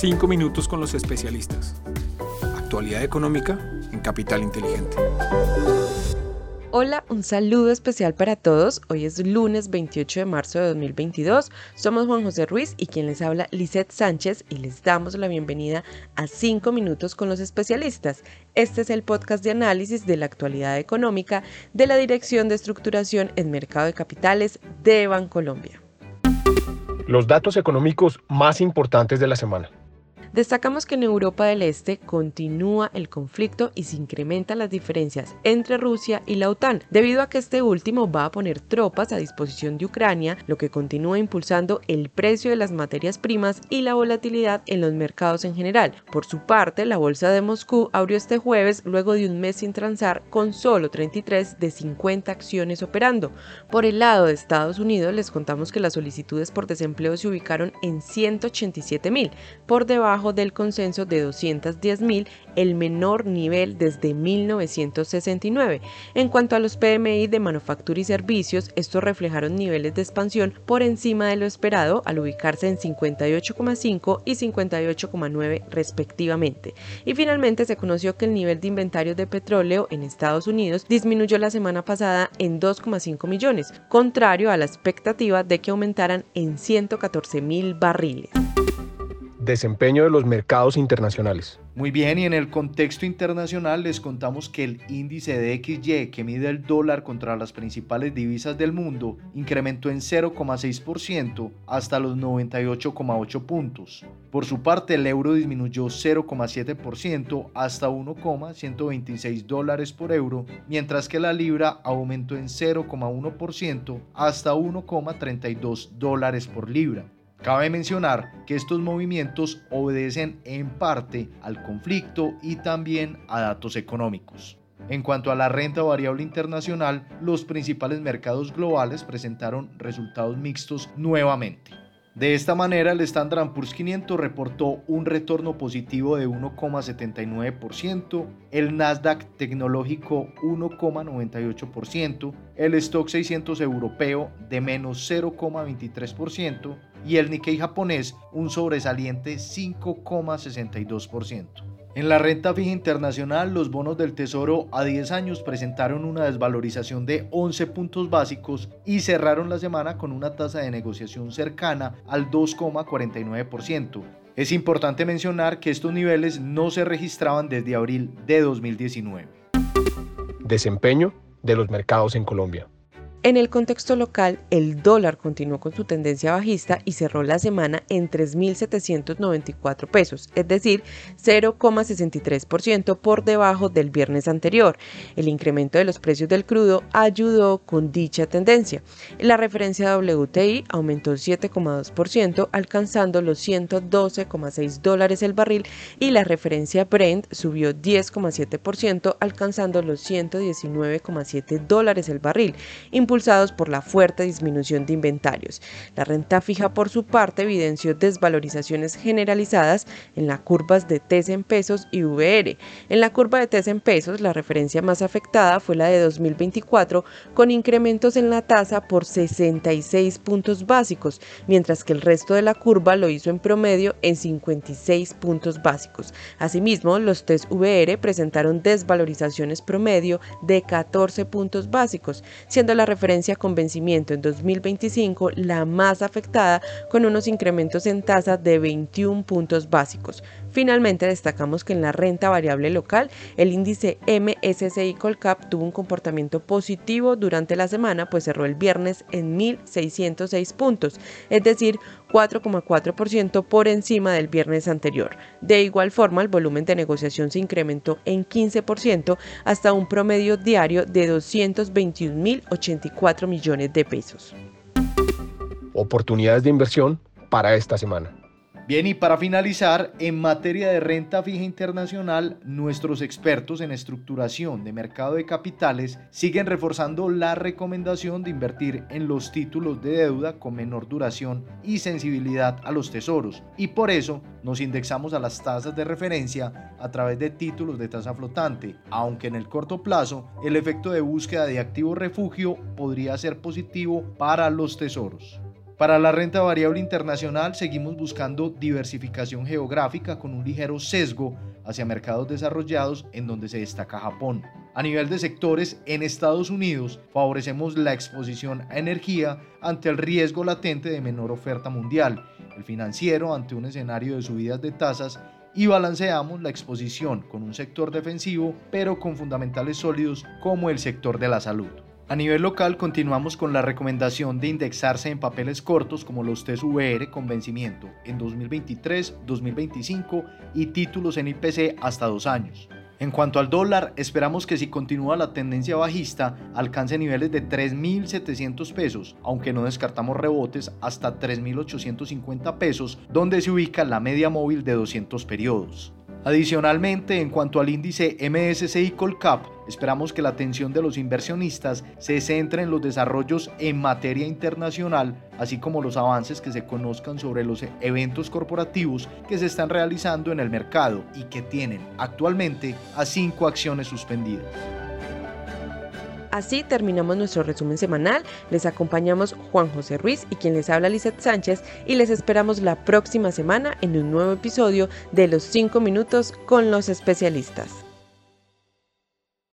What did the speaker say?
Cinco minutos con los especialistas. Actualidad económica en Capital Inteligente. Hola, un saludo especial para todos. Hoy es lunes 28 de marzo de 2022. Somos Juan José Ruiz y quien les habla Lisette Sánchez y les damos la bienvenida a 5 minutos con los especialistas. Este es el podcast de análisis de la actualidad económica de la Dirección de Estructuración en Mercado de Capitales de Bancolombia. Los datos económicos más importantes de la semana. Destacamos que en Europa del Este continúa el conflicto y se incrementan las diferencias entre Rusia y la OTAN, debido a que este último va a poner tropas a disposición de Ucrania, lo que continúa impulsando el precio de las materias primas y la volatilidad en los mercados en general. Por su parte, la bolsa de Moscú abrió este jueves luego de un mes sin transar con solo 33 de 50 acciones operando. Por el lado de Estados Unidos, les contamos que las solicitudes por desempleo se ubicaron en 187 mil, por debajo del consenso de 210.000, el menor nivel desde 1969. En cuanto a los PMI de manufactura y servicios, estos reflejaron niveles de expansión por encima de lo esperado al ubicarse en 58,5 y 58,9 respectivamente. Y finalmente se conoció que el nivel de inventarios de petróleo en Estados Unidos disminuyó la semana pasada en 2,5 millones, contrario a la expectativa de que aumentaran en 114 mil barriles desempeño de los mercados internacionales. Muy bien, y en el contexto internacional les contamos que el índice de XY que mide el dólar contra las principales divisas del mundo incrementó en 0,6% hasta los 98,8 puntos. Por su parte, el euro disminuyó 0,7% hasta 1,126 dólares por euro, mientras que la libra aumentó en 0,1% hasta 1,32 dólares por libra. Cabe mencionar que estos movimientos obedecen en parte al conflicto y también a datos económicos. En cuanto a la renta variable internacional, los principales mercados globales presentaron resultados mixtos nuevamente. De esta manera, el Standard Poor's 500 reportó un retorno positivo de 1,79%, el Nasdaq tecnológico 1,98%, el Stock 600 europeo de menos 0,23% y el Nikkei japonés un sobresaliente 5,62%. En la renta fija internacional, los bonos del Tesoro a 10 años presentaron una desvalorización de 11 puntos básicos y cerraron la semana con una tasa de negociación cercana al 2,49%. Es importante mencionar que estos niveles no se registraban desde abril de 2019. Desempeño de los mercados en Colombia. En el contexto local, el dólar continuó con su tendencia bajista y cerró la semana en 3.794 pesos, es decir, 0,63% por debajo del viernes anterior. El incremento de los precios del crudo ayudó con dicha tendencia. La referencia WTI aumentó 7,2%, alcanzando los 112,6 dólares el barril, y la referencia Brent subió 10,7%, alcanzando los 119,7 dólares el barril impulsados por la fuerte disminución de inventarios. La renta fija, por su parte, evidenció desvalorizaciones generalizadas en las curvas de TES en pesos y VR. En la curva de TES en pesos, la referencia más afectada fue la de 2024, con incrementos en la tasa por 66 puntos básicos, mientras que el resto de la curva lo hizo en promedio en 56 puntos básicos. Asimismo, los TES VR presentaron desvalorizaciones promedio de 14 puntos básicos, siendo la referencia con vencimiento en 2025 la más afectada con unos incrementos en tasa de 21 puntos básicos. Finalmente destacamos que en la renta variable local el índice MSCI Colcap tuvo un comportamiento positivo durante la semana pues cerró el viernes en 1.606 puntos, es decir 4,4% por encima del viernes anterior. De igual forma, el volumen de negociación se incrementó en 15% hasta un promedio diario de 221.084 millones de pesos. Oportunidades de inversión para esta semana. Bien, y para finalizar, en materia de renta fija internacional, nuestros expertos en estructuración de mercado de capitales siguen reforzando la recomendación de invertir en los títulos de deuda con menor duración y sensibilidad a los tesoros. Y por eso nos indexamos a las tasas de referencia a través de títulos de tasa flotante, aunque en el corto plazo el efecto de búsqueda de activo refugio podría ser positivo para los tesoros. Para la renta variable internacional seguimos buscando diversificación geográfica con un ligero sesgo hacia mercados desarrollados en donde se destaca Japón. A nivel de sectores, en Estados Unidos favorecemos la exposición a energía ante el riesgo latente de menor oferta mundial, el financiero ante un escenario de subidas de tasas y balanceamos la exposición con un sector defensivo pero con fundamentales sólidos como el sector de la salud. A nivel local continuamos con la recomendación de indexarse en papeles cortos como los TSVR con vencimiento en 2023, 2025 y títulos en IPC hasta dos años. En cuanto al dólar, esperamos que si continúa la tendencia bajista alcance niveles de 3.700 pesos, aunque no descartamos rebotes hasta 3.850 pesos, donde se ubica la media móvil de 200 periodos. Adicionalmente, en cuanto al índice MSCI Colcap, esperamos que la atención de los inversionistas se centre en los desarrollos en materia internacional, así como los avances que se conozcan sobre los eventos corporativos que se están realizando en el mercado y que tienen actualmente a cinco acciones suspendidas. Así terminamos nuestro resumen semanal. Les acompañamos Juan José Ruiz y quien les habla Lizeth Sánchez y les esperamos la próxima semana en un nuevo episodio de Los 5 minutos con los especialistas.